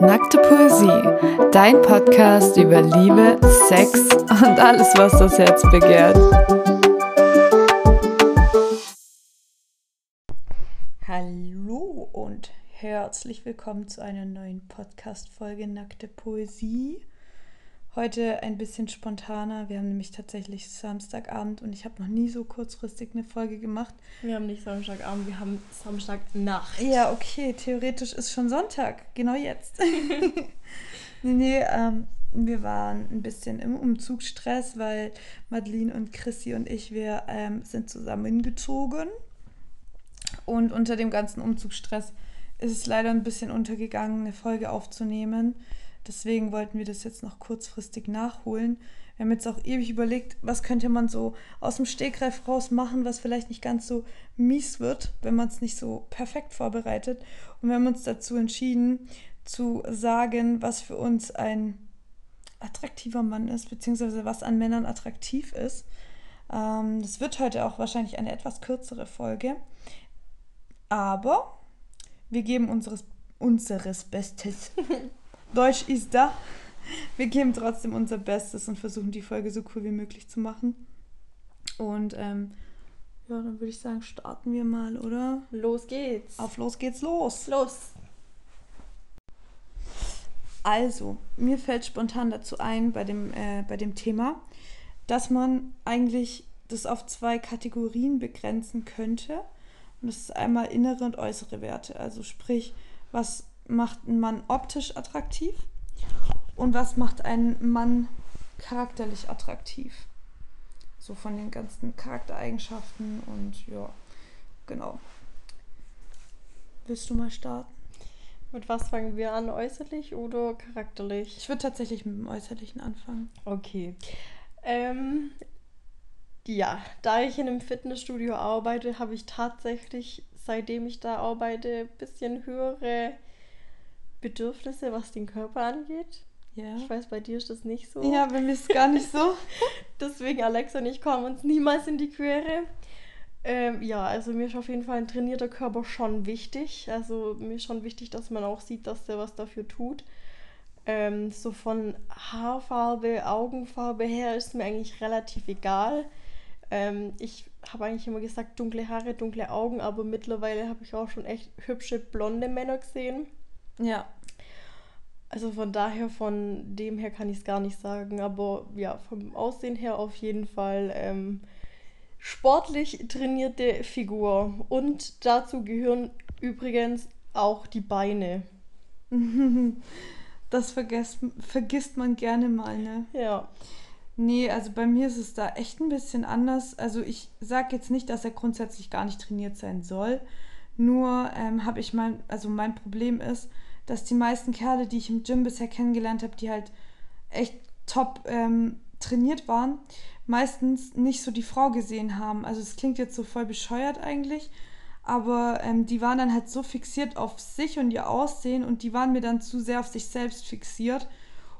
Nackte Poesie, dein Podcast über Liebe, Sex und alles, was das Herz begehrt. Hallo und herzlich willkommen zu einer neuen Podcast-Folge Nackte Poesie. Heute ein bisschen spontaner. Wir haben nämlich tatsächlich Samstagabend und ich habe noch nie so kurzfristig eine Folge gemacht. Wir haben nicht Samstagabend, wir haben Samstagnacht. Ja, okay, theoretisch ist schon Sonntag, genau jetzt. nee, nee, ähm, wir waren ein bisschen im Umzugsstress, weil Madeline und Chrissy und ich, wir ähm, sind zusammengezogen. Und unter dem ganzen Umzugsstress ist es leider ein bisschen untergegangen, eine Folge aufzunehmen. Deswegen wollten wir das jetzt noch kurzfristig nachholen. Wir haben jetzt auch ewig überlegt, was könnte man so aus dem Stegreif raus machen, was vielleicht nicht ganz so mies wird, wenn man es nicht so perfekt vorbereitet. Und wir haben uns dazu entschieden, zu sagen, was für uns ein attraktiver Mann ist, beziehungsweise was an Männern attraktiv ist. Ähm, das wird heute auch wahrscheinlich eine etwas kürzere Folge. Aber wir geben unseres, unseres Bestes. Deutsch ist da. Wir geben trotzdem unser Bestes und versuchen die Folge so cool wie möglich zu machen. Und ähm, ja, dann würde ich sagen, starten wir mal, oder? Los geht's. Auf los geht's los. Los. Also, mir fällt spontan dazu ein bei dem, äh, bei dem Thema, dass man eigentlich das auf zwei Kategorien begrenzen könnte. Und das ist einmal innere und äußere Werte. Also sprich, was macht einen Mann optisch attraktiv und was macht einen Mann charakterlich attraktiv. So von den ganzen Charaktereigenschaften und ja, genau. Willst du mal starten? Mit was fangen wir an, äußerlich oder charakterlich? Ich würde tatsächlich mit dem Äußerlichen anfangen. Okay. Ähm, ja, da ich in einem Fitnessstudio arbeite, habe ich tatsächlich, seitdem ich da arbeite, ein bisschen höhere Bedürfnisse, was den Körper angeht. Ja. Ich weiß, bei dir ist das nicht so. Ja, bei mir ist es gar nicht so. Deswegen, Alexa und ich kommen uns niemals in die Quere. Ähm, ja, also mir ist auf jeden Fall ein trainierter Körper schon wichtig. Also mir ist schon wichtig, dass man auch sieht, dass der was dafür tut. Ähm, so von Haarfarbe, Augenfarbe her ist mir eigentlich relativ egal. Ähm, ich habe eigentlich immer gesagt, dunkle Haare, dunkle Augen, aber mittlerweile habe ich auch schon echt hübsche blonde Männer gesehen. Ja. Also von daher, von dem her kann ich es gar nicht sagen, aber ja, vom Aussehen her auf jeden Fall ähm, sportlich trainierte Figur. Und dazu gehören übrigens auch die Beine. Das vergesst, vergisst man gerne mal, ne? Ja. Nee, also bei mir ist es da echt ein bisschen anders. Also ich sage jetzt nicht, dass er grundsätzlich gar nicht trainiert sein soll. Nur ähm, habe ich mein, also mein Problem ist, dass die meisten Kerle, die ich im Gym bisher kennengelernt habe, die halt echt top ähm, trainiert waren, meistens nicht so die Frau gesehen haben. Also es klingt jetzt so voll bescheuert eigentlich, aber ähm, die waren dann halt so fixiert auf sich und ihr Aussehen und die waren mir dann zu sehr auf sich selbst fixiert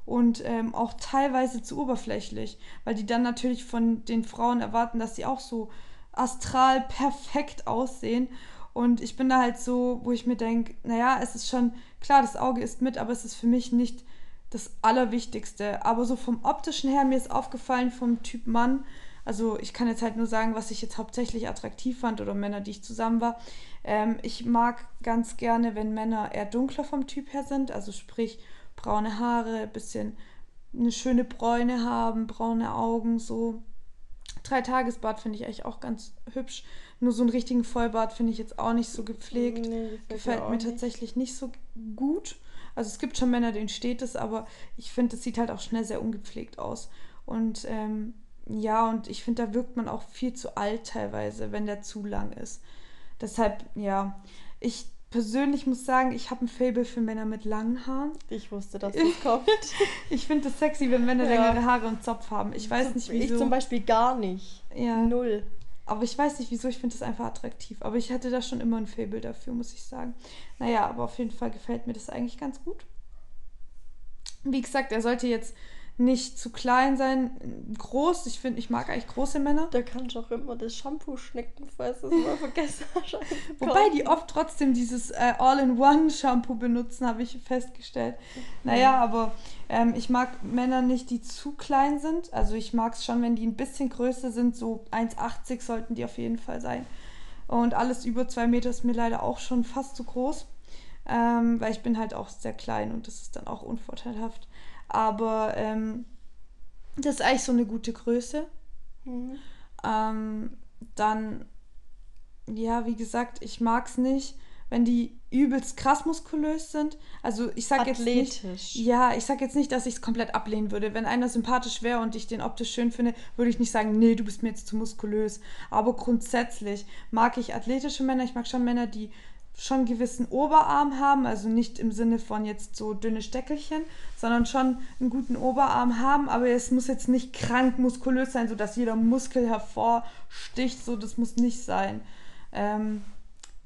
und ähm, auch teilweise zu oberflächlich, weil die dann natürlich von den Frauen erwarten, dass sie auch so astral perfekt aussehen und ich bin da halt so, wo ich mir denke, naja, es ist schon, klar, das Auge ist mit, aber es ist für mich nicht das Allerwichtigste. Aber so vom optischen her, mir ist aufgefallen vom Typ Mann, also ich kann jetzt halt nur sagen, was ich jetzt hauptsächlich attraktiv fand oder Männer, die ich zusammen war. Ähm, ich mag ganz gerne, wenn Männer eher dunkler vom Typ her sind, also sprich braune Haare, bisschen eine schöne Bräune haben, braune Augen, so. Drei-Tagesbad finde ich eigentlich auch ganz hübsch. Nur so einen richtigen Vollbart finde ich jetzt auch nicht so gepflegt. Nee, gefällt mir nicht. tatsächlich nicht so gut. Also es gibt schon Männer, denen steht es, aber ich finde, es sieht halt auch schnell sehr ungepflegt aus. Und ähm, ja, und ich finde, da wirkt man auch viel zu alt teilweise, wenn der zu lang ist. Deshalb, ja, ich persönlich muss sagen, ich habe ein Fable für Männer mit langen Haaren. Ich wusste, dass das kommt. ich finde es sexy, wenn Männer ja. längere Haare und Zopf haben. Ich weiß nicht, wieso. Ich zum Beispiel gar nicht. Ja. Null. Aber ich weiß nicht wieso, ich finde es einfach attraktiv. Aber ich hatte da schon immer ein Faible dafür, muss ich sagen. Naja, aber auf jeden Fall gefällt mir das eigentlich ganz gut. Wie gesagt, er sollte jetzt nicht zu klein sein. Groß, ich finde, ich mag eigentlich große Männer. Da kannst du auch immer das Shampoo schnicken, falls du es mal vergessen hast. Wobei die oft trotzdem dieses äh, All-in-One-Shampoo benutzen, habe ich festgestellt. Naja, aber ähm, ich mag Männer nicht, die zu klein sind. Also ich mag es schon, wenn die ein bisschen größer sind, so 1,80 sollten die auf jeden Fall sein. Und alles über zwei Meter ist mir leider auch schon fast zu groß. Ähm, weil ich bin halt auch sehr klein und das ist dann auch unvorteilhaft. Aber ähm, das ist eigentlich so eine gute Größe. Mhm. Ähm, dann, ja, wie gesagt, ich mag es nicht, wenn die übelst krass muskulös sind. Also ich sag Athletisch. jetzt nicht, ja, ich sag jetzt nicht, dass ich es komplett ablehnen würde. Wenn einer sympathisch wäre und ich den optisch schön finde, würde ich nicht sagen, nee, du bist mir jetzt zu muskulös. Aber grundsätzlich mag ich athletische Männer. Ich mag schon Männer, die schon gewissen Oberarm haben, also nicht im Sinne von jetzt so dünne Steckelchen, sondern schon einen guten Oberarm haben, aber es muss jetzt nicht krank muskulös sein, sodass jeder Muskel hervorsticht, so das muss nicht sein. Ähm,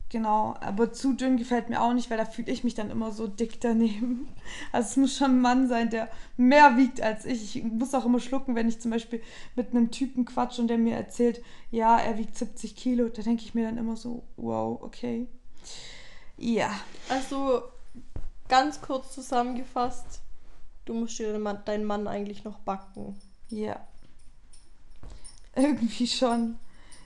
genau, aber zu dünn gefällt mir auch nicht, weil da fühle ich mich dann immer so dick daneben. Also es muss schon ein Mann sein, der mehr wiegt als ich. Ich muss auch immer schlucken, wenn ich zum Beispiel mit einem Typen quatsch und der mir erzählt, ja, er wiegt 70 Kilo, da denke ich mir dann immer so, wow, okay, ja. Also ganz kurz zusammengefasst, du musst dir deinen Mann eigentlich noch backen. Ja. Irgendwie schon.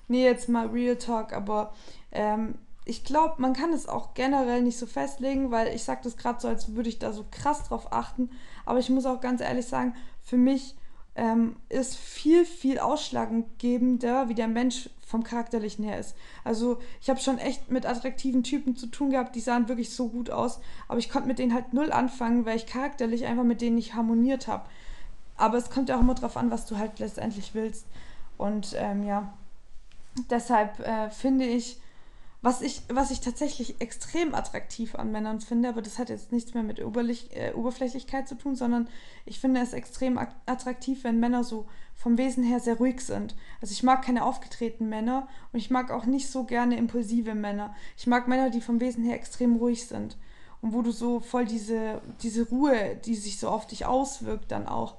Nee, jetzt mal Real Talk, aber ähm, ich glaube, man kann es auch generell nicht so festlegen, weil ich sage das gerade so, als würde ich da so krass drauf achten. Aber ich muss auch ganz ehrlich sagen, für mich ähm, ist viel, viel ausschlaggebender, wie der Mensch vom Charakterlichen her ist. Also ich habe schon echt mit attraktiven Typen zu tun gehabt, die sahen wirklich so gut aus, aber ich konnte mit denen halt null anfangen, weil ich charakterlich einfach mit denen nicht harmoniert habe. Aber es kommt ja auch immer drauf an, was du halt letztendlich willst. Und ähm, ja, deshalb äh, finde ich, was ich, was ich tatsächlich extrem attraktiv an Männern finde, aber das hat jetzt nichts mehr mit Oberlich, äh, Oberflächlichkeit zu tun, sondern ich finde es extrem attraktiv, wenn Männer so vom Wesen her sehr ruhig sind. Also ich mag keine aufgetretenen Männer und ich mag auch nicht so gerne impulsive Männer. Ich mag Männer, die vom Wesen her extrem ruhig sind und wo du so voll diese, diese Ruhe, die sich so auf dich auswirkt, dann auch.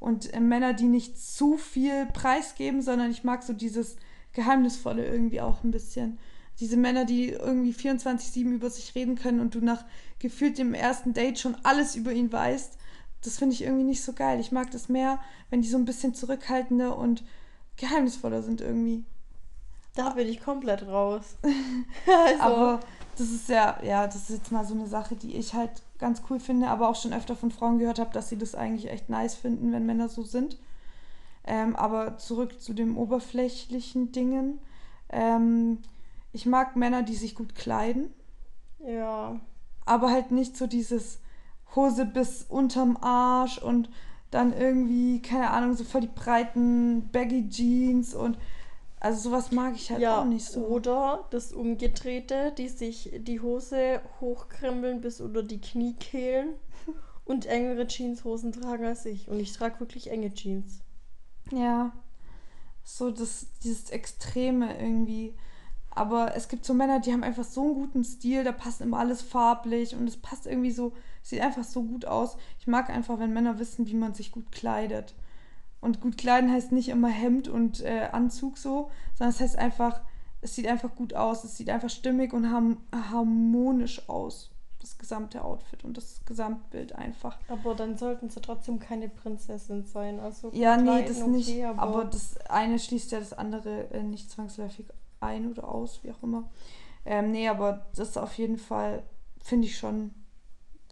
Und äh, Männer, die nicht zu viel preisgeben, sondern ich mag so dieses Geheimnisvolle irgendwie auch ein bisschen diese Männer, die irgendwie 24-7 über sich reden können und du nach gefühlt dem ersten Date schon alles über ihn weißt, das finde ich irgendwie nicht so geil. Ich mag das mehr, wenn die so ein bisschen zurückhaltender und geheimnisvoller sind irgendwie. Da bin ich komplett raus. also. Aber das ist ja, ja, das ist jetzt mal so eine Sache, die ich halt ganz cool finde, aber auch schon öfter von Frauen gehört habe, dass sie das eigentlich echt nice finden, wenn Männer so sind. Ähm, aber zurück zu den oberflächlichen Dingen. Ähm, ich mag Männer, die sich gut kleiden. Ja. Aber halt nicht so dieses Hose bis unterm Arsch und dann irgendwie, keine Ahnung, so voll die breiten Baggy Jeans und also sowas mag ich halt ja, auch nicht so. Oder das Umgedrehte, die sich die Hose hochkrempeln bis unter die Kniekehlen und engere Jeanshosen tragen als ich. Und ich trage wirklich enge Jeans. Ja. So das, dieses Extreme irgendwie. Aber es gibt so Männer, die haben einfach so einen guten Stil, da passt immer alles farblich und es passt irgendwie so, sieht einfach so gut aus. Ich mag einfach, wenn Männer wissen, wie man sich gut kleidet. Und gut kleiden heißt nicht immer Hemd und äh, Anzug so, sondern es heißt einfach, es sieht einfach gut aus, es sieht einfach stimmig und harmonisch aus. Das gesamte Outfit und das Gesamtbild einfach. Aber dann sollten sie trotzdem keine Prinzessin sein. Also ja, nee, das okay, nicht. Aber, aber, das eine schließt ja das andere äh, nicht zwangsläufig ein oder aus, wie auch immer. Ähm, nee, aber das ist auf jeden Fall, finde ich schon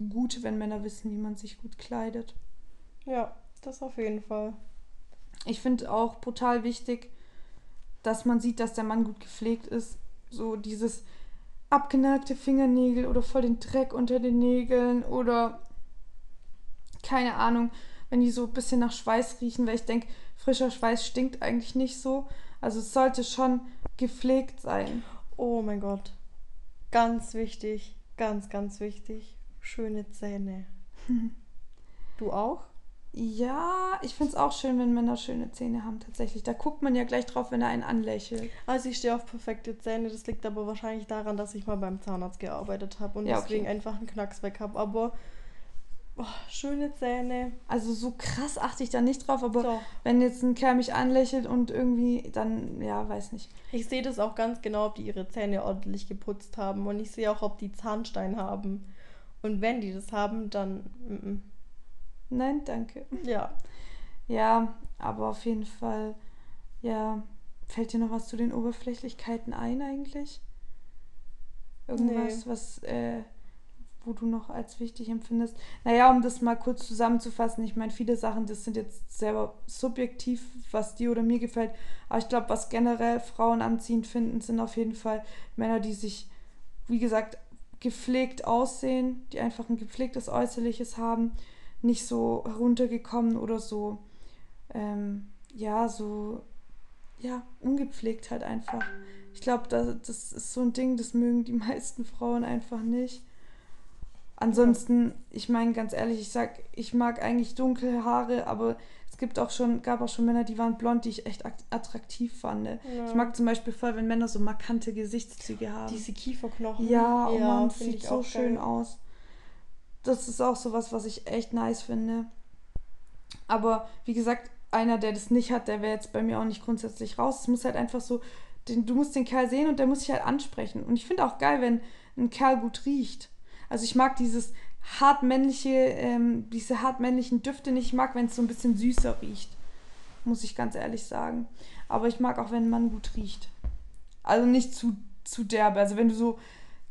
gut, wenn Männer wissen, wie man sich gut kleidet. Ja, das auf jeden Fall. Ich finde auch brutal wichtig, dass man sieht, dass der Mann gut gepflegt ist. So dieses abgenagte Fingernägel oder voll den Dreck unter den Nägeln oder keine Ahnung, wenn die so ein bisschen nach Schweiß riechen, weil ich denke, frischer Schweiß stinkt eigentlich nicht so. Also es sollte schon gepflegt sein. Oh mein Gott. Ganz wichtig, ganz, ganz wichtig. Schöne Zähne. du auch? Ja, ich finde es auch schön, wenn Männer schöne Zähne haben, tatsächlich. Da guckt man ja gleich drauf, wenn er einen anlächelt. Also ich stehe auf perfekte Zähne. Das liegt aber wahrscheinlich daran, dass ich mal beim Zahnarzt gearbeitet habe und ja, deswegen okay. einfach einen Knacks weg habe. Aber Oh, schöne Zähne. Also so krass achte ich da nicht drauf, aber so. wenn jetzt ein Kerl mich anlächelt und irgendwie, dann, ja, weiß nicht. Ich sehe das auch ganz genau, ob die ihre Zähne ordentlich geputzt haben und ich sehe auch, ob die Zahnstein haben. Und wenn die das haben, dann. M -m. Nein, danke. Ja. Ja, aber auf jeden Fall, ja. Fällt dir noch was zu den Oberflächlichkeiten ein eigentlich? Irgendwas, nee. was, äh, wo du noch als wichtig empfindest? Naja, um das mal kurz zusammenzufassen, ich meine, viele Sachen, das sind jetzt selber subjektiv, was dir oder mir gefällt. Aber ich glaube, was generell Frauen anziehend finden, sind auf jeden Fall Männer, die sich, wie gesagt, gepflegt aussehen, die einfach ein gepflegtes Äußerliches haben, nicht so heruntergekommen oder so, ähm, ja, so, ja, ungepflegt halt einfach. Ich glaube, das, das ist so ein Ding, das mögen die meisten Frauen einfach nicht. Ansonsten, ich meine ganz ehrlich, ich sag, ich mag eigentlich dunkle Haare, aber es gibt auch schon, gab auch schon Männer, die waren blond, die ich echt attraktiv fand. Ja. Ich mag zum Beispiel voll, wenn Männer so markante Gesichtszüge haben. Diese Kieferknochen. Ja, oh ja man, sieht so schön geil. aus. Das ist auch sowas, was ich echt nice finde. Aber wie gesagt, einer, der das nicht hat, der wäre jetzt bei mir auch nicht grundsätzlich raus. Es muss halt einfach so, den, du musst den Kerl sehen und der muss sich halt ansprechen. Und ich finde auch geil, wenn ein Kerl gut riecht. Also ich mag dieses hartmännliche, ähm, diese hartmännlichen Düfte nicht. Ich mag, wenn es so ein bisschen süßer riecht. Muss ich ganz ehrlich sagen. Aber ich mag auch, wenn ein Mann gut riecht. Also nicht zu, zu derbe. Also wenn du so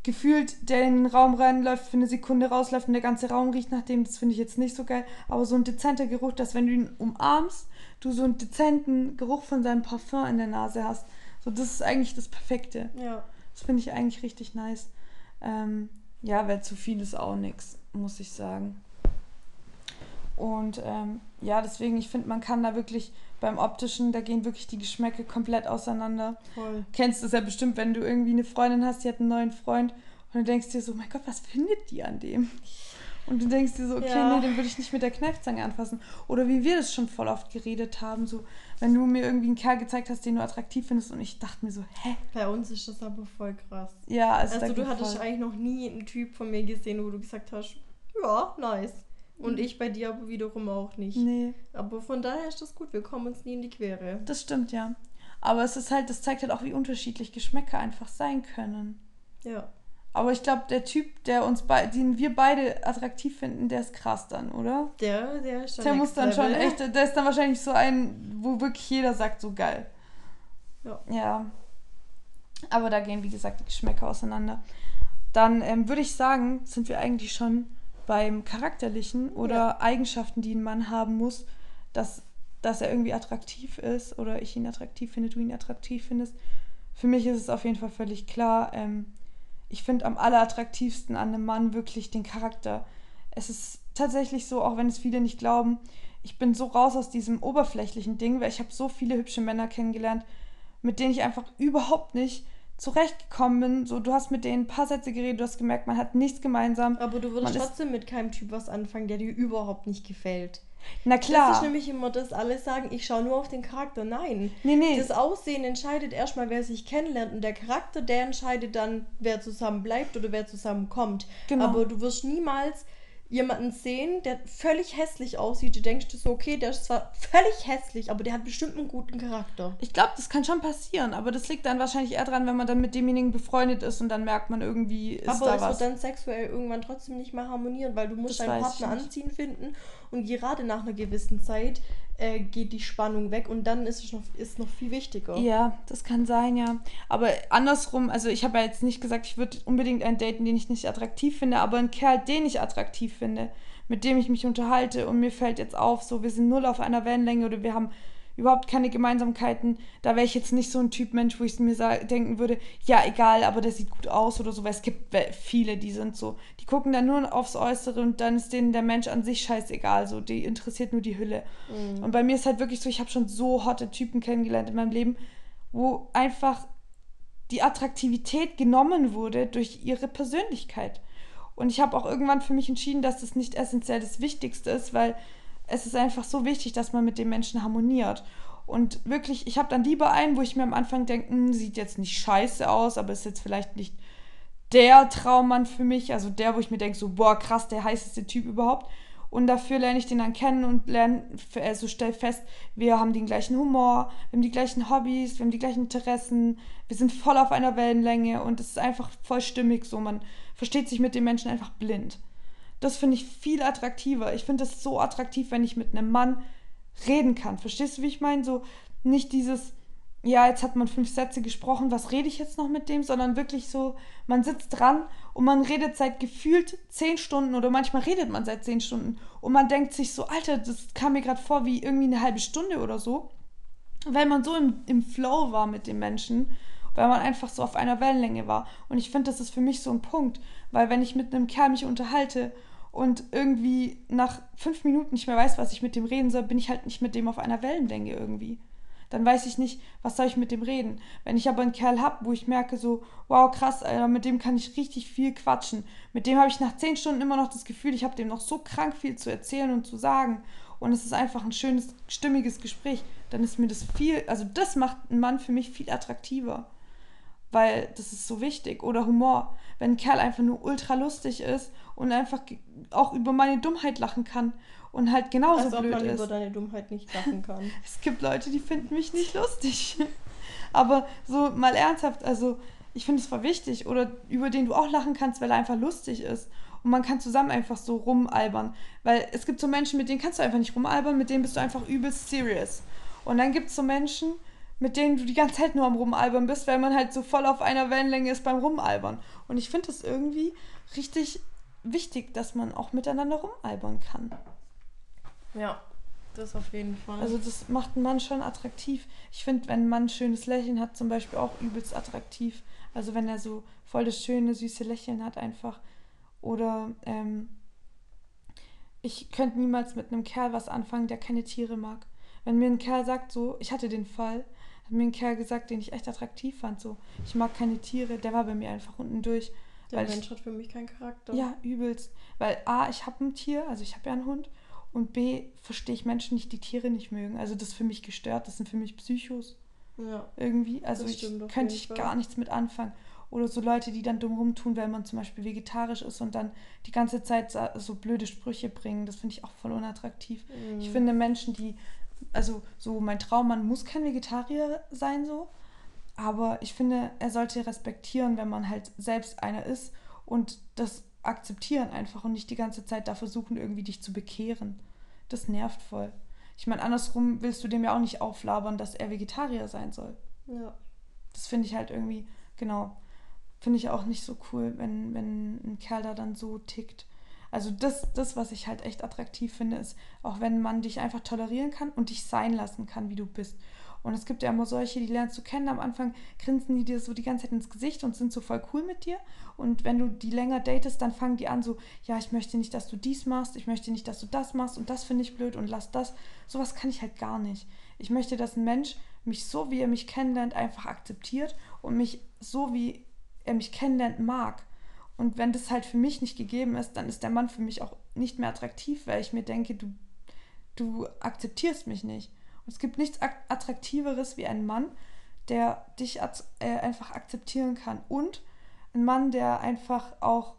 gefühlt, der in den Raum reinläuft, für eine Sekunde rausläuft und der ganze Raum riecht nach dem, das finde ich jetzt nicht so geil. Aber so ein dezenter Geruch, dass wenn du ihn umarmst, du so einen dezenten Geruch von seinem Parfum in der Nase hast. So, das ist eigentlich das Perfekte. Ja. Das finde ich eigentlich richtig nice. Ähm, ja, weil zu viel ist auch nichts, muss ich sagen. Und ähm, ja, deswegen, ich finde, man kann da wirklich beim optischen, da gehen wirklich die Geschmäcke komplett auseinander. Voll. Kennst du es ja bestimmt, wenn du irgendwie eine Freundin hast, die hat einen neuen Freund und du denkst dir so, mein Gott, was findet die an dem? Und du denkst dir so, okay, ja. nee, den würde ich nicht mit der Kneifzange anfassen. Oder wie wir das schon voll oft geredet haben, so, wenn du mir irgendwie einen Kerl gezeigt hast, den du attraktiv findest und ich dachte mir so, hä? Bei uns ist das aber voll krass. Ja, also, also du hattest voll. eigentlich noch nie einen Typ von mir gesehen, wo du gesagt hast, ja, nice. Und mhm. ich bei dir aber wiederum auch nicht. Nee. Aber von daher ist das gut, wir kommen uns nie in die Quere. Das stimmt, ja. Aber es ist halt, das zeigt halt auch, wie unterschiedlich Geschmäcker einfach sein können. Ja. Aber ich glaube, der Typ, der uns den wir beide attraktiv finden, der ist krass dann, oder? Der, der ist schon Der muss dann schon echt, der ist dann wahrscheinlich so ein, wo wirklich jeder sagt, so geil. Ja. Ja. Aber da gehen, wie gesagt, die Geschmäcker auseinander. Dann ähm, würde ich sagen, sind wir eigentlich schon beim Charakterlichen oder ja. Eigenschaften, die ein Mann haben muss, dass, dass er irgendwie attraktiv ist oder ich ihn attraktiv finde, du ihn attraktiv findest. Für mich ist es auf jeden Fall völlig klar, ähm, ich finde am allerattraktivsten an einem Mann wirklich den Charakter. Es ist tatsächlich so, auch wenn es viele nicht glauben, ich bin so raus aus diesem oberflächlichen Ding, weil ich habe so viele hübsche Männer kennengelernt, mit denen ich einfach überhaupt nicht zurechtgekommen bin. So, du hast mit denen ein paar Sätze geredet, du hast gemerkt, man hat nichts gemeinsam. Aber du würdest trotzdem mit keinem Typ was anfangen, der dir überhaupt nicht gefällt. Na klar. Das ist nämlich immer das, alles sagen, ich schaue nur auf den Charakter. Nein. Nee, nee. Das Aussehen entscheidet erstmal, wer sich kennenlernt. Und der Charakter, der entscheidet dann, wer zusammen bleibt oder wer zusammenkommt. Genau. Aber du wirst niemals jemanden sehen, der völlig hässlich aussieht, du denkst du so, okay, der ist zwar völlig hässlich, aber der hat bestimmt einen guten Charakter. Ich glaube, das kann schon passieren, aber das liegt dann wahrscheinlich eher dran, wenn man dann mit demjenigen befreundet ist und dann merkt man irgendwie, ist aber da es was. wird dann sexuell irgendwann trotzdem nicht mehr harmonieren, weil du musst das deinen Partner anziehen finden und gerade nach einer gewissen Zeit äh, geht die Spannung weg und dann ist es noch, ist noch viel wichtiger. Ja, das kann sein, ja. Aber andersrum, also ich habe ja jetzt nicht gesagt, ich würde unbedingt einen daten, den ich nicht attraktiv finde, aber einen Kerl, den ich attraktiv finde, mit dem ich mich unterhalte und mir fällt jetzt auf, so wir sind null auf einer Wellenlänge oder wir haben überhaupt keine Gemeinsamkeiten. Da wäre ich jetzt nicht so ein Typ Mensch, wo ich mir denken würde, ja, egal, aber der sieht gut aus oder so, weil es gibt viele, die sind so, die gucken dann nur aufs Äußere und dann ist denen der Mensch an sich scheißegal, so, die interessiert nur die Hülle. Mhm. Und bei mir ist halt wirklich so, ich habe schon so hotte Typen kennengelernt in meinem Leben, wo einfach die Attraktivität genommen wurde durch ihre Persönlichkeit. Und ich habe auch irgendwann für mich entschieden, dass das nicht essentiell das Wichtigste ist, weil es ist einfach so wichtig, dass man mit den Menschen harmoniert. Und wirklich, ich habe dann lieber einen, wo ich mir am Anfang denke, hm, sieht jetzt nicht scheiße aus, aber ist jetzt vielleicht nicht der Traummann für mich, also der, wo ich mir denke, so, boah, krass, der heißeste Typ überhaupt. Und dafür lerne ich den dann kennen und lerne, also stell fest, wir haben den gleichen Humor, wir haben die gleichen Hobbys, wir haben die gleichen Interessen, wir sind voll auf einer Wellenlänge und es ist einfach voll stimmig so. Man versteht sich mit den Menschen einfach blind. Das finde ich viel attraktiver. Ich finde es so attraktiv, wenn ich mit einem Mann reden kann. Verstehst du, wie ich meine? So nicht dieses, ja, jetzt hat man fünf Sätze gesprochen, was rede ich jetzt noch mit dem, sondern wirklich so, man sitzt dran und man redet seit gefühlt zehn Stunden oder manchmal redet man seit zehn Stunden und man denkt sich so, Alter, das kam mir gerade vor wie irgendwie eine halbe Stunde oder so, weil man so im, im Flow war mit dem Menschen, weil man einfach so auf einer Wellenlänge war. Und ich finde, das ist für mich so ein Punkt, weil wenn ich mit einem Kerl mich unterhalte und irgendwie nach fünf Minuten nicht mehr weiß, was ich mit dem reden soll, bin ich halt nicht mit dem auf einer Wellenlänge irgendwie dann weiß ich nicht, was soll ich mit dem reden. Wenn ich aber einen Kerl habe, wo ich merke so, wow, krass, Alter, mit dem kann ich richtig viel quatschen. Mit dem habe ich nach zehn Stunden immer noch das Gefühl, ich habe dem noch so krank viel zu erzählen und zu sagen. Und es ist einfach ein schönes, stimmiges Gespräch. Dann ist mir das viel, also das macht einen Mann für mich viel attraktiver. Weil das ist so wichtig. Oder Humor. Wenn ein Kerl einfach nur ultra lustig ist und einfach auch über meine Dummheit lachen kann und halt genauso Als blöd ob man ist. über deine Dummheit nicht lachen kann. es gibt Leute, die finden mich nicht lustig. Aber so mal ernsthaft, also ich finde es voll wichtig oder über den du auch lachen kannst, weil er einfach lustig ist. Und man kann zusammen einfach so rumalbern. Weil es gibt so Menschen, mit denen kannst du einfach nicht rumalbern, mit denen bist du einfach übelst serious. Und dann gibt es so Menschen, mit denen du die ganze Zeit nur am Rumalbern bist, weil man halt so voll auf einer Wellenlänge ist beim Rumalbern. Und ich finde das irgendwie richtig wichtig, dass man auch miteinander rumalbern kann. Ja, das auf jeden Fall. Also das macht einen Mann schon attraktiv. Ich finde, wenn ein Mann ein schönes Lächeln hat, zum Beispiel auch übelst attraktiv. Also wenn er so voll das schöne, süße Lächeln hat einfach. Oder ähm, ich könnte niemals mit einem Kerl was anfangen, der keine Tiere mag. Wenn mir ein Kerl sagt, so, ich hatte den Fall, hat mir ein Kerl gesagt, den ich echt attraktiv fand, so, ich mag keine Tiere, der war bei mir einfach unten durch. Der Mensch ich, hat für mich keinen Charakter. Ja, übelst. Weil A, ich habe ein Tier, also ich habe ja einen Hund und B, verstehe ich Menschen nicht, die Tiere nicht mögen. Also das ist für mich gestört, das sind für mich Psychos. Ja. Irgendwie. Also ich könnte ich gar nichts mit anfangen. Oder so Leute, die dann dumm rumtun, wenn man zum Beispiel vegetarisch ist und dann die ganze Zeit so blöde Sprüche bringen. Das finde ich auch voll unattraktiv. Mhm. Ich finde Menschen, die, also so mein Traum, man muss kein Vegetarier sein so. Aber ich finde, er sollte respektieren, wenn man halt selbst einer ist und das akzeptieren einfach und nicht die ganze Zeit da versuchen, irgendwie dich zu bekehren. Das nervt voll. Ich meine, andersrum willst du dem ja auch nicht auflabern, dass er Vegetarier sein soll. Ja. Das finde ich halt irgendwie, genau, finde ich auch nicht so cool, wenn, wenn ein Kerl da dann so tickt. Also das, das, was ich halt echt attraktiv finde, ist, auch wenn man dich einfach tolerieren kann und dich sein lassen kann, wie du bist. Und es gibt ja immer solche, die lernst du kennen. Am Anfang grinsen die dir so die ganze Zeit ins Gesicht und sind so voll cool mit dir. Und wenn du die länger datest, dann fangen die an so, ja, ich möchte nicht, dass du dies machst, ich möchte nicht, dass du das machst und das finde ich blöd und lass das. Sowas kann ich halt gar nicht. Ich möchte, dass ein Mensch mich so, wie er mich kennenlernt, einfach akzeptiert und mich so, wie er mich kennenlernt, mag. Und wenn das halt für mich nicht gegeben ist, dann ist der Mann für mich auch nicht mehr attraktiv, weil ich mir denke, du, du akzeptierst mich nicht. Es gibt nichts Attraktiveres wie ein Mann, der dich äh, einfach akzeptieren kann. Und ein Mann, der einfach auch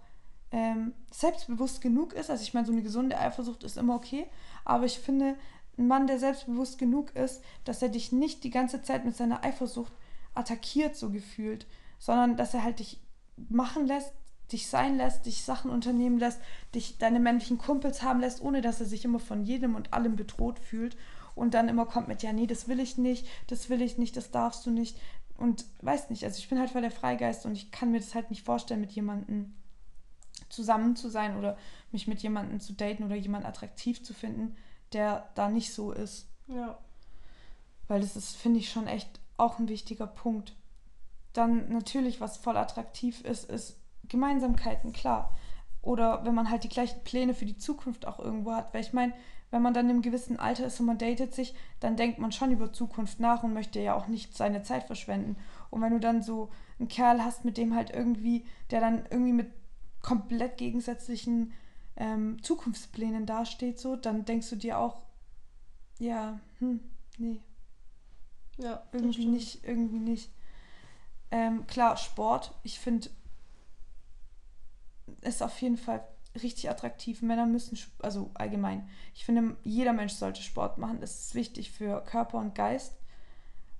ähm, selbstbewusst genug ist. Also ich meine, so eine gesunde Eifersucht ist immer okay. Aber ich finde, ein Mann, der selbstbewusst genug ist, dass er dich nicht die ganze Zeit mit seiner Eifersucht attackiert, so gefühlt, sondern dass er halt dich machen lässt, dich sein lässt, dich Sachen unternehmen lässt, dich deine männlichen Kumpels haben lässt, ohne dass er sich immer von jedem und allem bedroht fühlt und dann immer kommt mit, ja, nee, das will ich nicht, das will ich nicht, das darfst du nicht. Und weiß nicht, also ich bin halt voll der Freigeist und ich kann mir das halt nicht vorstellen, mit jemandem zusammen zu sein oder mich mit jemandem zu daten oder jemanden attraktiv zu finden, der da nicht so ist. Ja. Weil das ist, finde ich, schon echt auch ein wichtiger Punkt. Dann natürlich, was voll attraktiv ist, ist Gemeinsamkeiten, klar. Oder wenn man halt die gleichen Pläne für die Zukunft auch irgendwo hat. Weil ich meine, wenn man dann in einem gewissen Alter ist und man datet sich, dann denkt man schon über Zukunft nach und möchte ja auch nicht seine Zeit verschwenden. Und wenn du dann so einen Kerl hast, mit dem halt irgendwie, der dann irgendwie mit komplett gegensätzlichen ähm, Zukunftsplänen dasteht, so, dann denkst du dir auch, ja, hm, nee. Ja, irgendwie nicht, irgendwie nicht. Ähm, klar, Sport, ich finde, ist auf jeden Fall richtig attraktiv. Männer müssen, also allgemein, ich finde, jeder Mensch sollte Sport machen. Das ist wichtig für Körper und Geist.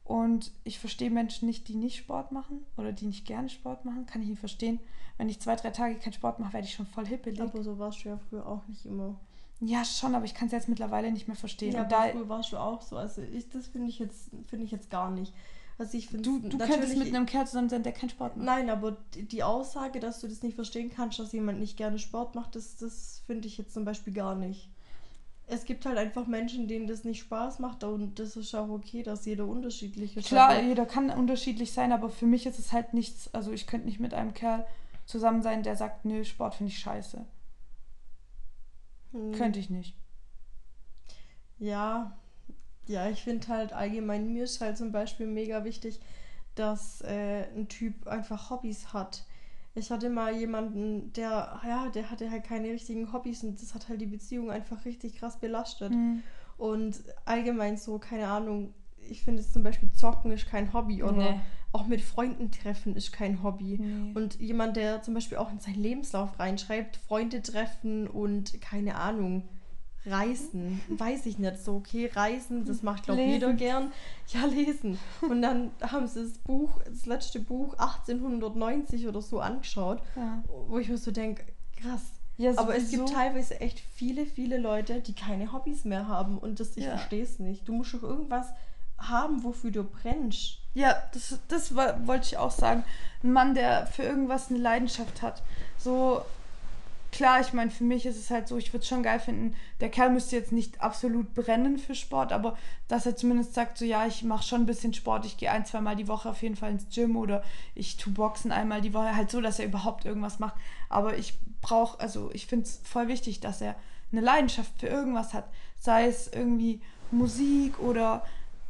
Und ich verstehe Menschen nicht, die nicht Sport machen oder die nicht gerne Sport machen. Kann ich nicht verstehen. Wenn ich zwei, drei Tage keinen Sport mache, werde ich schon voll hippelig. Aber so warst du ja früher auch nicht immer. Ja, schon, aber ich kann es jetzt mittlerweile nicht mehr verstehen. Ja, und da früher warst du auch so. Also ich, das finde ich jetzt finde ich jetzt gar nicht. Also ich finde du, du könntest mit einem Kerl zusammen sein, der keinen Sport macht. Nein, aber die Aussage, dass du das nicht verstehen kannst, dass jemand nicht gerne Sport macht, das, das finde ich jetzt zum Beispiel gar nicht. Es gibt halt einfach Menschen, denen das nicht Spaß macht und das ist auch okay, dass jeder unterschiedlich ist. Klar, aber jeder kann unterschiedlich sein, aber für mich ist es halt nichts, also ich könnte nicht mit einem Kerl zusammen sein, der sagt, nö, Sport finde ich scheiße. Hm. Könnte ich nicht. Ja, ja, ich finde halt allgemein, mir ist halt zum Beispiel mega wichtig, dass äh, ein Typ einfach Hobbys hat. Ich hatte mal jemanden, der, ja, der hatte halt keine richtigen Hobbys und das hat halt die Beziehung einfach richtig krass belastet. Mhm. Und allgemein so, keine Ahnung, ich finde es zum Beispiel Zocken ist kein Hobby oder nee. auch mit Freunden treffen ist kein Hobby. Nee. Und jemand, der zum Beispiel auch in seinen Lebenslauf reinschreibt, Freunde treffen und keine Ahnung, Reisen, weiß ich nicht so, okay, Reisen, das macht glaube ich jeder gern. Ja, lesen. Und dann haben sie das Buch, das letzte Buch 1890 oder so angeschaut, ja. wo ich mir so denke, krass. Ja, Aber es gibt teilweise echt viele, viele Leute, die keine Hobbys mehr haben und das, ich ja. verstehe es nicht. Du musst doch irgendwas haben, wofür du brennst. Ja, das, das wollte ich auch sagen. Ein Mann, der für irgendwas eine Leidenschaft hat. So, klar, ich meine, für mich ist es halt so, ich würde es schon geil finden, der Kerl müsste jetzt nicht absolut brennen für Sport, aber dass er zumindest sagt, so ja, ich mache schon ein bisschen Sport, ich gehe ein, zwei Mal die Woche auf jeden Fall ins Gym oder ich tu Boxen einmal die Woche, halt so, dass er überhaupt irgendwas macht. Aber ich brauche, also ich finde es voll wichtig, dass er eine Leidenschaft für irgendwas hat. Sei es irgendwie Musik oder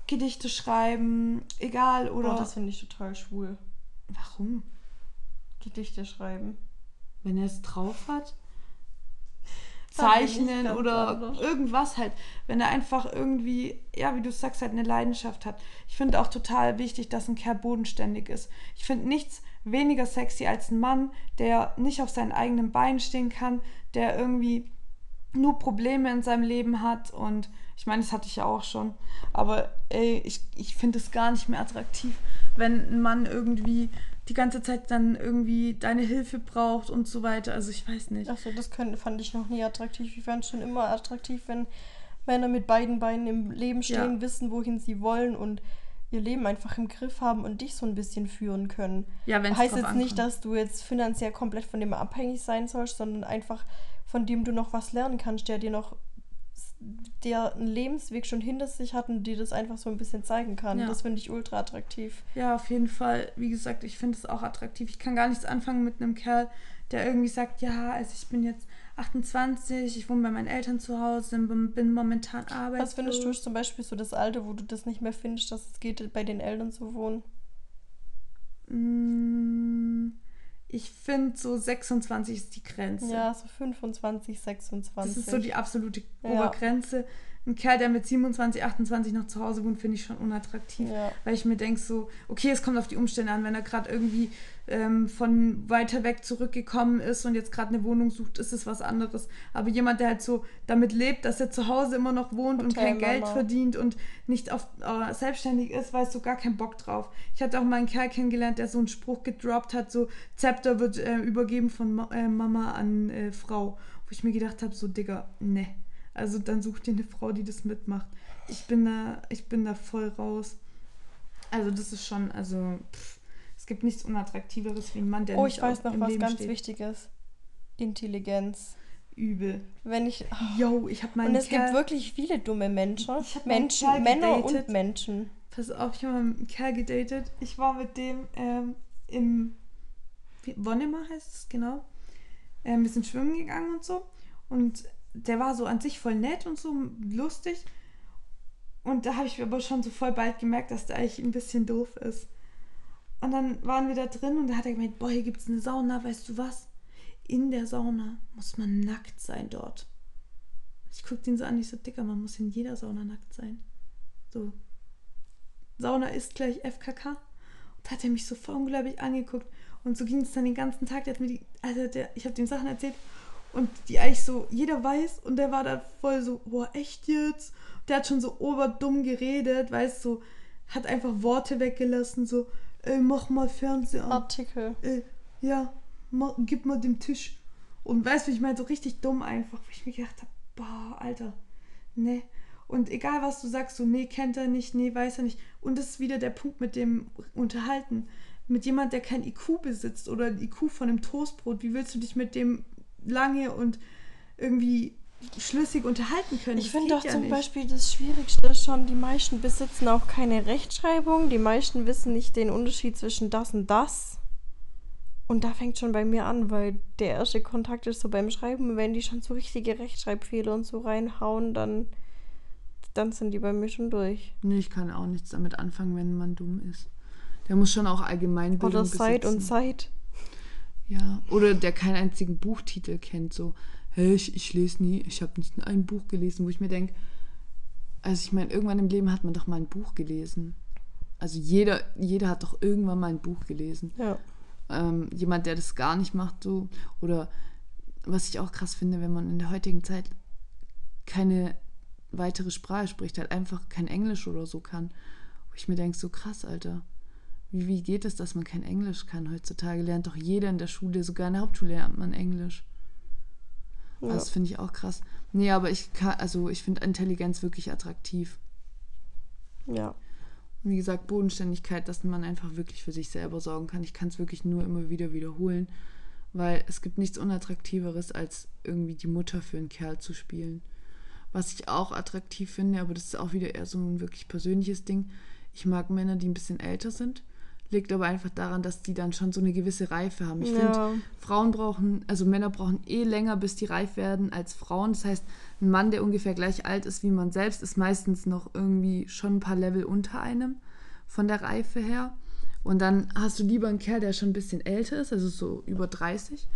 Gedichte schreiben, egal, oder. Oh, das finde ich total schwul. Warum? Gedichte schreiben wenn er es drauf hat. Zeichnen oder anders. irgendwas halt. Wenn er einfach irgendwie, ja, wie du sagst, halt eine Leidenschaft hat. Ich finde auch total wichtig, dass ein Kerl bodenständig ist. Ich finde nichts weniger sexy als ein Mann, der nicht auf seinen eigenen Beinen stehen kann, der irgendwie nur Probleme in seinem Leben hat und ich meine, das hatte ich ja auch schon, aber ey, ich, ich finde es gar nicht mehr attraktiv, wenn ein Mann irgendwie die ganze Zeit dann irgendwie deine Hilfe braucht und so weiter. Also ich weiß nicht. Achso, das können, fand ich noch nie attraktiv. Ich fand es schon immer attraktiv, wenn Männer mit beiden Beinen im Leben stehen, ja. wissen, wohin sie wollen und ihr Leben einfach im Griff haben und dich so ein bisschen führen können. Ja, wenn Heißt jetzt ankommt. nicht, dass du jetzt finanziell komplett von dem abhängig sein sollst, sondern einfach von dem du noch was lernen kannst, der dir noch der einen Lebensweg schon hinter sich hat und dir das einfach so ein bisschen zeigen kann. Ja. Das finde ich ultra attraktiv. Ja, auf jeden Fall. Wie gesagt, ich finde es auch attraktiv. Ich kann gar nichts anfangen mit einem Kerl, der irgendwie sagt, ja, also ich bin jetzt 28, ich wohne bei meinen Eltern zu Hause, bin momentan arbeitslos. Was findest du zum Beispiel so das Alte, wo du das nicht mehr findest, dass es geht, bei den Eltern zu wohnen? Mmh ich finde, so 26 ist die Grenze. Ja, so 25, 26. Das ist so die absolute Obergrenze. Ja ein Kerl, der mit 27, 28 noch zu Hause wohnt, finde ich schon unattraktiv. Ja. Weil ich mir denke so, okay, es kommt auf die Umstände an. Wenn er gerade irgendwie ähm, von weiter weg zurückgekommen ist und jetzt gerade eine Wohnung sucht, ist es was anderes. Aber jemand, der halt so damit lebt, dass er zu Hause immer noch wohnt Hotel und kein Geld verdient und nicht auf, äh, selbstständig ist, weißt du, gar keinen Bock drauf. Ich hatte auch mal einen Kerl kennengelernt, der so einen Spruch gedroppt hat, so Zepter wird äh, übergeben von Ma äh, Mama an äh, Frau. Wo ich mir gedacht habe, so Digga, ne also dann such dir eine Frau, die das mitmacht. Ich bin da, ich bin da voll raus. Also das ist schon, also pff, gibt nichts unattraktiveres wie ein Mann, der Oh, ich weiß noch was Leben ganz steht. Wichtiges. Intelligenz. Übel. Wenn ich. Oh. Yo, ich habe mal. Und es Kerl, gibt wirklich viele dumme Menschen. Menschen, Männer und Menschen. Pass auf, ich habe einen Kerl gedatet. Ich war mit dem ähm, im Wonnemar heißt es genau. Ähm, wir sind schwimmen gegangen und so. Und der war so an sich voll nett und so lustig. Und da habe ich aber schon so voll bald gemerkt, dass der eigentlich ein bisschen doof ist. Und dann waren wir da drin und da hat er gemeint, boah, hier gibt es eine Sauna, weißt du was? In der Sauna muss man nackt sein dort. Ich guckte ihn so an, ich so, Dicker, man muss in jeder Sauna nackt sein. So. Sauna ist gleich FKK. Und da hat er mich so voll unglaublich angeguckt. Und so ging es dann den ganzen Tag. Der hat mir die, also der, ich habe ihm Sachen erzählt und die eigentlich so jeder weiß und der war da voll so, boah, echt jetzt? Der hat schon so oberdumm geredet, weißt du, so, hat einfach Worte weggelassen, so, ey, mach mal Fernseher an. Artikel. Ey, ja, mach, gib mal den Tisch. Und weißt du, ich meine, so richtig dumm einfach, wo ich mir gedacht habe, boah, Alter, ne. Und egal was du sagst, so, nee, kennt er nicht, nee, weiß er nicht. Und das ist wieder der Punkt mit dem Unterhalten. Mit jemand, der kein IQ besitzt oder ein IQ von einem Toastbrot, wie willst du dich mit dem lange und irgendwie schlüssig unterhalten können. Ich finde doch ja zum nicht. Beispiel das Schwierigste schon, die meisten besitzen auch keine Rechtschreibung, die meisten wissen nicht den Unterschied zwischen das und das. Und da fängt schon bei mir an, weil der erste Kontakt ist so beim Schreiben, wenn die schon so richtige Rechtschreibfehler und so reinhauen, dann, dann sind die bei mir schon durch. Nee, ich kann auch nichts damit anfangen, wenn man dumm ist. Der muss schon auch allgemein Oder Zeit und Zeit. Ja, oder der keinen einzigen Buchtitel kennt, so hey, ich, ich lese nie, ich habe nicht ein Buch gelesen, wo ich mir denke, also ich meine, irgendwann im Leben hat man doch mal ein Buch gelesen. Also jeder, jeder hat doch irgendwann mal ein Buch gelesen. Ja. Ähm, jemand, der das gar nicht macht, so, oder was ich auch krass finde, wenn man in der heutigen Zeit keine weitere Sprache spricht, halt einfach kein Englisch oder so kann. Wo ich mir denke, so krass, Alter. Wie, wie geht es, dass man kein Englisch kann heutzutage? Lernt doch jeder in der Schule, sogar in der Hauptschule lernt man Englisch. Ja. Das finde ich auch krass. Nee, aber ich kann, also ich finde Intelligenz wirklich attraktiv. Ja. Und wie gesagt, Bodenständigkeit, dass man einfach wirklich für sich selber sorgen kann. Ich kann es wirklich nur immer wieder wiederholen, weil es gibt nichts Unattraktiveres, als irgendwie die Mutter für einen Kerl zu spielen. Was ich auch attraktiv finde, aber das ist auch wieder eher so ein wirklich persönliches Ding. Ich mag Männer, die ein bisschen älter sind liegt aber einfach daran, dass die dann schon so eine gewisse Reife haben. Ich ja. finde, Frauen brauchen, also Männer brauchen eh länger, bis die reif werden als Frauen. Das heißt, ein Mann, der ungefähr gleich alt ist wie man selbst, ist meistens noch irgendwie schon ein paar Level unter einem von der Reife her. Und dann hast du lieber einen Kerl, der schon ein bisschen älter ist, also so über 30.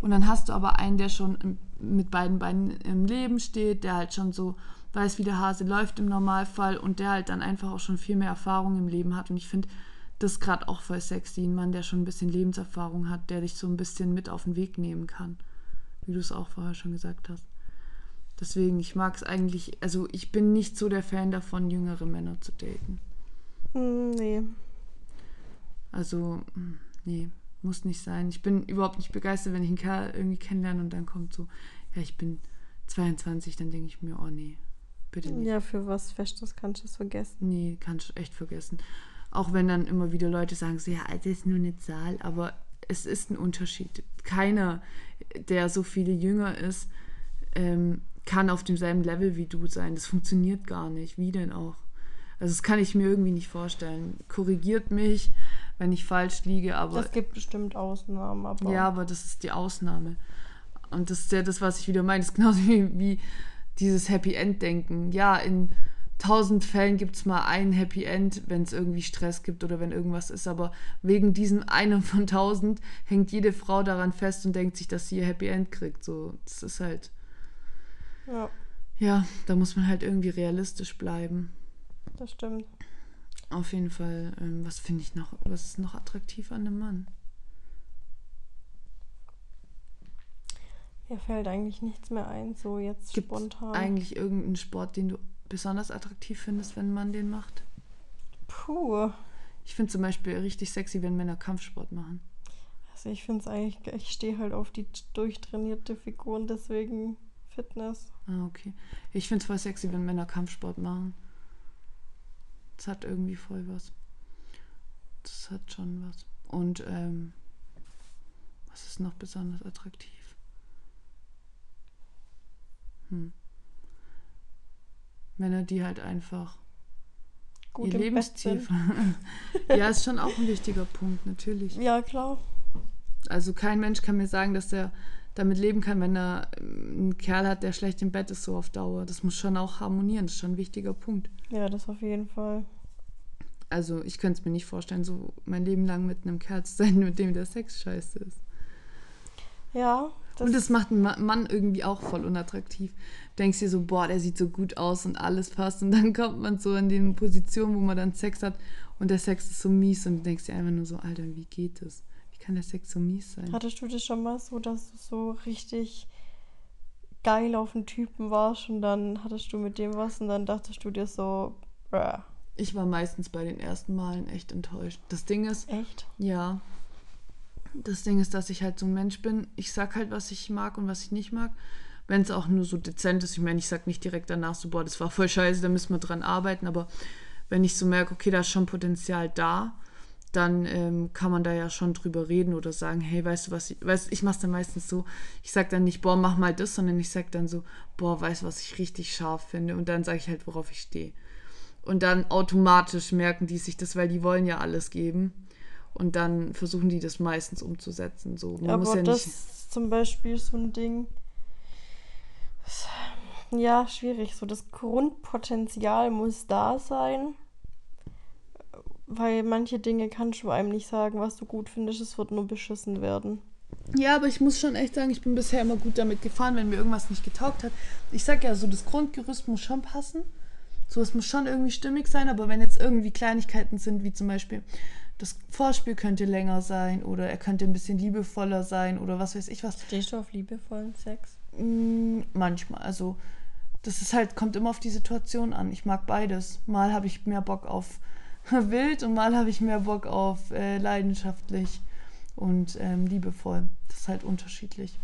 Und dann hast du aber einen, der schon mit beiden Beinen im Leben steht, der halt schon so weiß, wie der Hase läuft im Normalfall und der halt dann einfach auch schon viel mehr Erfahrung im Leben hat. Und ich finde, das ist gerade auch voll sexy, ein Mann, der schon ein bisschen Lebenserfahrung hat, der dich so ein bisschen mit auf den Weg nehmen kann. Wie du es auch vorher schon gesagt hast. Deswegen, ich mag es eigentlich, also ich bin nicht so der Fan davon, jüngere Männer zu daten. Mm, nee. Also, mm, nee, muss nicht sein. Ich bin überhaupt nicht begeistert, wenn ich einen Kerl irgendwie kennenlerne und dann kommt so, ja, ich bin 22, dann denke ich mir, oh nee, bitte nicht. Ja, für was Festes kannst du es vergessen. Nee, kannst du echt vergessen. Auch wenn dann immer wieder Leute sagen, so, ja, das ist nur eine Zahl, aber es ist ein Unterschied. Keiner, der so viel jünger ist, ähm, kann auf demselben Level wie du sein. Das funktioniert gar nicht. Wie denn auch? Also das kann ich mir irgendwie nicht vorstellen. Korrigiert mich, wenn ich falsch liege, aber. Es gibt bestimmt Ausnahmen, aber. Ja, aber das ist die Ausnahme. Und das ist ja das, was ich wieder meine. Das ist genauso wie, wie dieses Happy End-Denken. Ja, in tausend Fällen gibt es mal ein Happy End, wenn es irgendwie Stress gibt oder wenn irgendwas ist. Aber wegen diesem einen von tausend hängt jede Frau daran fest und denkt sich, dass sie ihr Happy End kriegt. So, das ist halt. Ja. Ja, da muss man halt irgendwie realistisch bleiben. Das stimmt. Auf jeden Fall, ähm, was finde ich noch, was ist noch attraktiv an einem Mann? Mir fällt eigentlich nichts mehr ein, so jetzt Gibt's spontan. Eigentlich irgendeinen Sport, den du besonders attraktiv findest, wenn man den macht? Puh. Ich finde zum Beispiel richtig sexy, wenn Männer Kampfsport machen. Also ich finde es eigentlich, ich stehe halt auf die durchtrainierte Figur und deswegen Fitness. Ah, okay. Ich finde es voll sexy, wenn Männer Kampfsport machen. Das hat irgendwie voll was. Das hat schon was. Und ähm, was ist noch besonders attraktiv? Hm. Männer, die halt einfach Gut ihr Lebensziel. ja, ist schon auch ein wichtiger Punkt, natürlich. Ja, klar. Also kein Mensch kann mir sagen, dass er damit leben kann, wenn er ähm, einen Kerl hat, der schlecht im Bett ist, so auf Dauer. Das muss schon auch harmonieren, das ist schon ein wichtiger Punkt. Ja, das auf jeden Fall. Also ich könnte es mir nicht vorstellen, so mein Leben lang mit einem Kerl zu sein, mit dem der Sex scheiße ist. Ja, das und das macht einen Mann irgendwie auch voll unattraktiv. Du denkst dir so, boah, der sieht so gut aus und alles passt. Und dann kommt man so in die Position, wo man dann Sex hat und der Sex ist so mies und du denkst dir einfach nur so, Alter, wie geht das? Wie kann der Sex so mies sein? Hattest du das schon mal so, dass du so richtig geil auf den Typen warst und dann hattest du mit dem was und dann dachtest du dir so, bruh. Ich war meistens bei den ersten Malen echt enttäuscht. Das Ding ist. Echt? Ja. Das Ding ist, dass ich halt so ein Mensch bin. Ich sag halt, was ich mag und was ich nicht mag. Wenn es auch nur so dezent ist. Ich meine, ich sag nicht direkt danach so, boah, das war voll scheiße, da müssen wir dran arbeiten. Aber wenn ich so merke, okay, da ist schon Potenzial da, dann ähm, kann man da ja schon drüber reden oder sagen, hey, weißt du was, ich, weißt, ich mache dann meistens so, ich sage dann nicht, boah, mach mal das, sondern ich sage dann so, boah, weißt du, was ich richtig scharf finde und dann sage ich halt, worauf ich stehe. Und dann automatisch merken die sich das, weil die wollen ja alles geben und dann versuchen die das meistens umzusetzen. So, man Aber ja das ist zum Beispiel so ein Ding, ja, schwierig, so das Grundpotenzial muss da sein weil manche Dinge kannst du einem nicht sagen, was du gut findest. Es wird nur beschissen werden. Ja, aber ich muss schon echt sagen, ich bin bisher immer gut damit gefahren, wenn mir irgendwas nicht getaugt hat. Ich sag ja, so das Grundgerüst muss schon passen. So, es muss schon irgendwie stimmig sein, aber wenn jetzt irgendwie Kleinigkeiten sind, wie zum Beispiel das Vorspiel könnte länger sein oder er könnte ein bisschen liebevoller sein oder was weiß ich was. Stehst du auf liebevollen Sex? Mm, manchmal. Also, das ist halt, kommt immer auf die Situation an. Ich mag beides. Mal habe ich mehr Bock auf wild und mal habe ich mehr Bock auf äh, leidenschaftlich und ähm, liebevoll. Das ist halt unterschiedlich.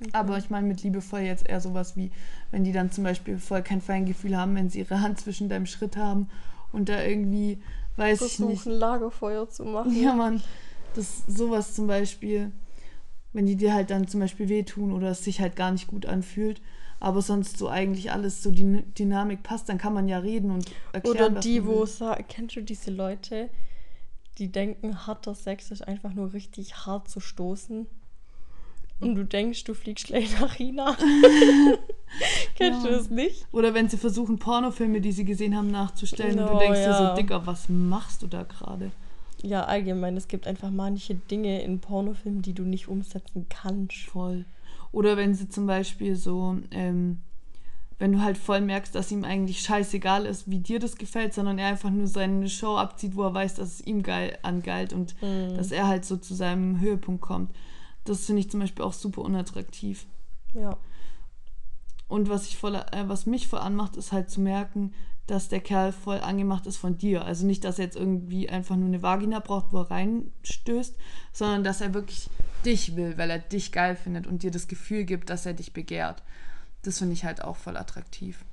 Okay. Aber ich meine mit liebevoll jetzt eher sowas wie, wenn die dann zum Beispiel voll kein Feingefühl haben, wenn sie ihre Hand zwischen deinem Schritt haben und da irgendwie, weiß Versuchen, ich nicht. ein Lagerfeuer zu machen. Ja, Mann. Das sowas zum Beispiel, wenn die dir halt dann zum Beispiel wehtun oder es sich halt gar nicht gut anfühlt aber sonst so eigentlich alles so die Dynamik passt, dann kann man ja reden und erklären. Oder die, wo sagen, kennst du diese Leute, die denken, harter Sex ist einfach nur richtig hart zu stoßen? Und du denkst, du fliegst gleich nach China. Kennst ja. du das nicht? Oder wenn sie versuchen, Pornofilme, die sie gesehen haben, nachzustellen oh, und du denkst ja. dir so, Dicker, was machst du da gerade? Ja, allgemein, es gibt einfach manche Dinge in Pornofilmen, die du nicht umsetzen kannst. Voll. Oder wenn sie zum Beispiel so, ähm, wenn du halt voll merkst, dass ihm eigentlich scheißegal ist, wie dir das gefällt, sondern er einfach nur seine Show abzieht, wo er weiß, dass es ihm geil angeilt und mhm. dass er halt so zu seinem Höhepunkt kommt. Das finde ich zum Beispiel auch super unattraktiv. Ja. Und was ich voll, äh, was mich voll anmacht, ist halt zu merken, dass der Kerl voll angemacht ist von dir. Also nicht, dass er jetzt irgendwie einfach nur eine Vagina braucht, wo er reinstößt, sondern dass er wirklich dich will, weil er dich geil findet und dir das Gefühl gibt, dass er dich begehrt. Das finde ich halt auch voll attraktiv.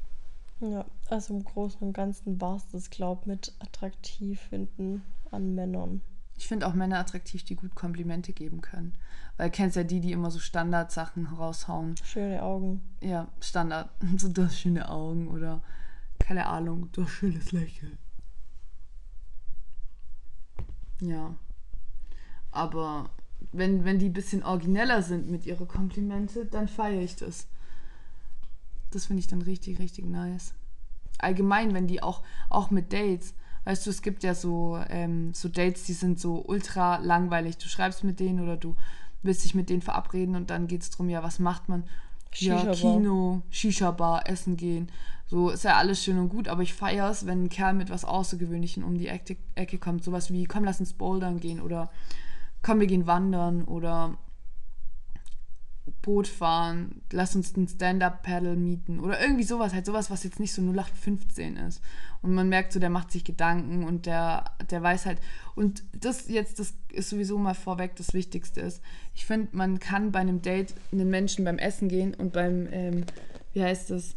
Ja, also im Großen und Ganzen war es das, glaube ich, mit attraktiv finden an Männern. Ich finde auch Männer attraktiv, die gut Komplimente geben können. Weil kennst ja die, die immer so Standardsachen raushauen. Schöne Augen. Ja, Standard. So das schöne Augen oder keine Ahnung, das schönes Lächeln. Ja. Aber wenn, wenn die ein bisschen origineller sind mit ihren Komplimente, dann feiere ich das. Das finde ich dann richtig, richtig nice. Allgemein, wenn die auch, auch mit Dates, weißt du, es gibt ja so, ähm, so Dates, die sind so ultra langweilig. Du schreibst mit denen oder du willst dich mit denen verabreden und dann geht es darum, ja, was macht man? Ja, Kino, Shisha-Bar, essen gehen. So ist ja alles schön und gut, aber ich feiere es, wenn ein Kerl mit was Außergewöhnlichem um die Ecke, Ecke kommt. Sowas wie, komm, lass uns bouldern gehen oder komm, wir gehen wandern oder Boot fahren, lass uns ein Stand-Up-Paddle mieten oder irgendwie sowas, halt sowas, was jetzt nicht so 0815 ist. Und man merkt so, der macht sich Gedanken und der, der weiß halt, und das jetzt, das ist sowieso mal vorweg das Wichtigste ist. Ich finde, man kann bei einem Date einen Menschen beim Essen gehen und beim, ähm, wie heißt das,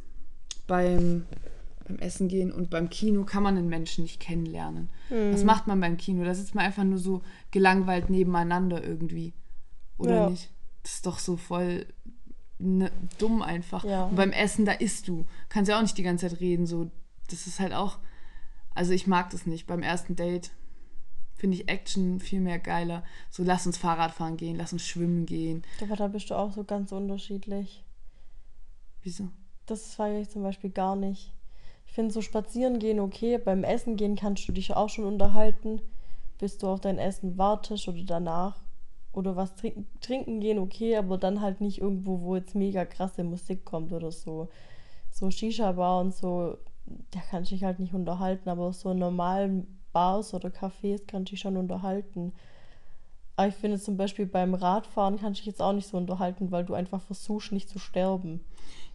beim, beim Essen gehen und beim Kino kann man einen Menschen nicht kennenlernen. Mhm. Was macht man beim Kino? Da sitzt man einfach nur so gelangweilt nebeneinander irgendwie. Oder ja. nicht? Das ist doch so voll ne, dumm einfach. Ja. Und beim Essen, da isst du. Kannst ja auch nicht die ganze Zeit reden. So, das ist halt auch. Also ich mag das nicht. Beim ersten Date finde ich Action viel mehr geiler. So, lass uns Fahrrad fahren gehen, lass uns schwimmen gehen. Aber da bist du auch so ganz unterschiedlich. Wieso? Das feiere ich zum Beispiel gar nicht. Ich finde so spazieren gehen okay. Beim Essen gehen kannst du dich auch schon unterhalten, bis du auf dein Essen wartest oder danach oder was trinken, trinken gehen, okay, aber dann halt nicht irgendwo, wo jetzt mega krasse Musik kommt oder so. So Shisha-Bar und so, da kann ich dich halt nicht unterhalten, aber so normalen Bars oder Cafés kann ich dich schon unterhalten. Aber ich finde zum Beispiel beim Radfahren kannst du dich jetzt auch nicht so unterhalten, weil du einfach versuchst, nicht zu sterben.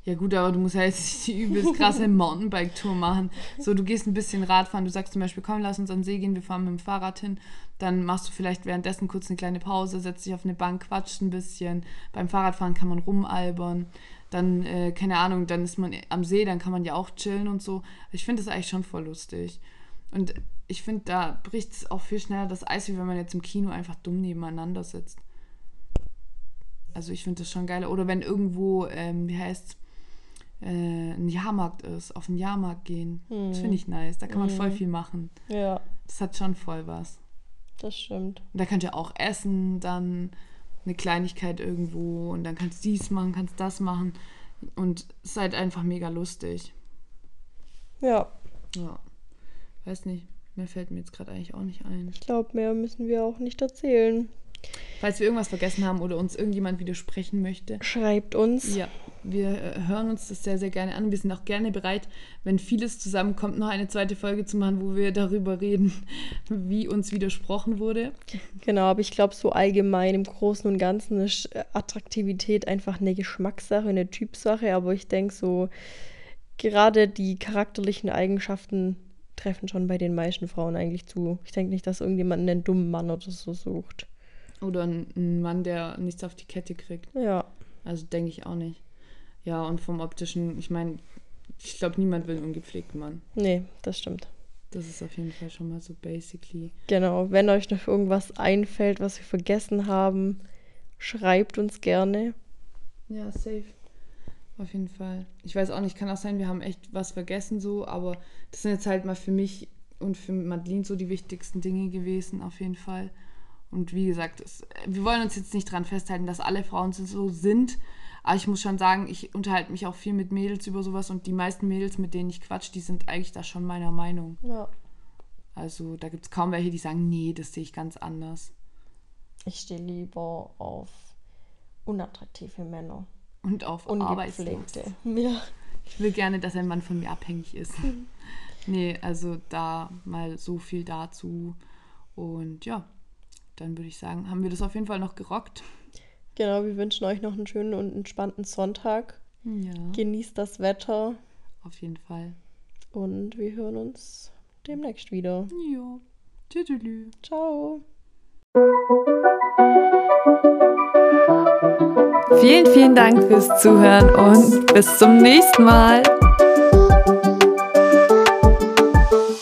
Ja gut, aber du musst ja jetzt nicht die übelst krasse Mountainbike-Tour machen. So, du gehst ein bisschen Radfahren, du sagst zum Beispiel, komm, lass uns an den See gehen, wir fahren mit dem Fahrrad hin. Dann machst du vielleicht währenddessen kurz eine kleine Pause, setzt dich auf eine Bank, quatscht ein bisschen. Beim Fahrradfahren kann man rumalbern. Dann, äh, keine Ahnung, dann ist man am See, dann kann man ja auch chillen und so. Ich finde das eigentlich schon voll lustig. Und ich finde, da bricht es auch viel schneller das Eis, wie wenn man jetzt im Kino einfach dumm nebeneinander sitzt. Also ich finde das schon geil. Oder wenn irgendwo, ähm, wie heißt äh, ein Jahrmarkt ist, auf den Jahrmarkt gehen. Hm. Das finde ich nice. Da kann man hm. voll viel machen. Ja. Das hat schon voll was. Das stimmt. Und da könnt ihr auch essen, dann eine Kleinigkeit irgendwo und dann kannst du dies machen, kannst das machen. Und es ist halt einfach mega lustig. Ja. Ja. Weiß nicht. Mehr fällt mir jetzt gerade eigentlich auch nicht ein. Ich glaube, mehr müssen wir auch nicht erzählen. Falls wir irgendwas vergessen haben oder uns irgendjemand widersprechen möchte, schreibt uns. Ja, wir äh, hören uns das sehr, sehr gerne an. Wir sind auch gerne bereit, wenn vieles zusammenkommt, noch eine zweite Folge zu machen, wo wir darüber reden, wie uns widersprochen wurde. Genau, aber ich glaube, so allgemein im Großen und Ganzen ist äh, Attraktivität einfach eine Geschmackssache, eine Typsache. Aber ich denke so, gerade die charakterlichen Eigenschaften treffen schon bei den meisten Frauen eigentlich zu. Ich denke nicht, dass irgendjemand einen dummen Mann oder so sucht. Oder einen Mann, der nichts auf die Kette kriegt. Ja. Also denke ich auch nicht. Ja, und vom optischen, ich meine, ich glaube, niemand will einen ungepflegten Mann. Nee, das stimmt. Das ist auf jeden Fall schon mal so basically. Genau, wenn euch noch irgendwas einfällt, was wir vergessen haben, schreibt uns gerne. Ja, safe. Auf jeden Fall. Ich weiß auch nicht, kann auch sein, wir haben echt was vergessen so, aber das sind jetzt halt mal für mich und für Madeline so die wichtigsten Dinge gewesen, auf jeden Fall. Und wie gesagt, es, wir wollen uns jetzt nicht daran festhalten, dass alle Frauen so sind. Aber ich muss schon sagen, ich unterhalte mich auch viel mit Mädels über sowas und die meisten Mädels, mit denen ich quatsch, die sind eigentlich da schon meiner Meinung. Ja. Also da gibt es kaum welche, die sagen, nee, das sehe ich ganz anders. Ich stehe lieber auf unattraktive Männer. Und auf Arbeitspflegte. Ja. Ich will gerne, dass ein Mann von mir abhängig ist. Mhm. nee, also da mal so viel dazu. Und ja, dann würde ich sagen, haben wir das auf jeden Fall noch gerockt. Genau, wir wünschen euch noch einen schönen und entspannten Sonntag. Ja. Genießt das Wetter. Auf jeden Fall. Und wir hören uns demnächst wieder. Ja. Tschüss. Ciao. Vielen, vielen Dank fürs Zuhören und bis zum nächsten Mal.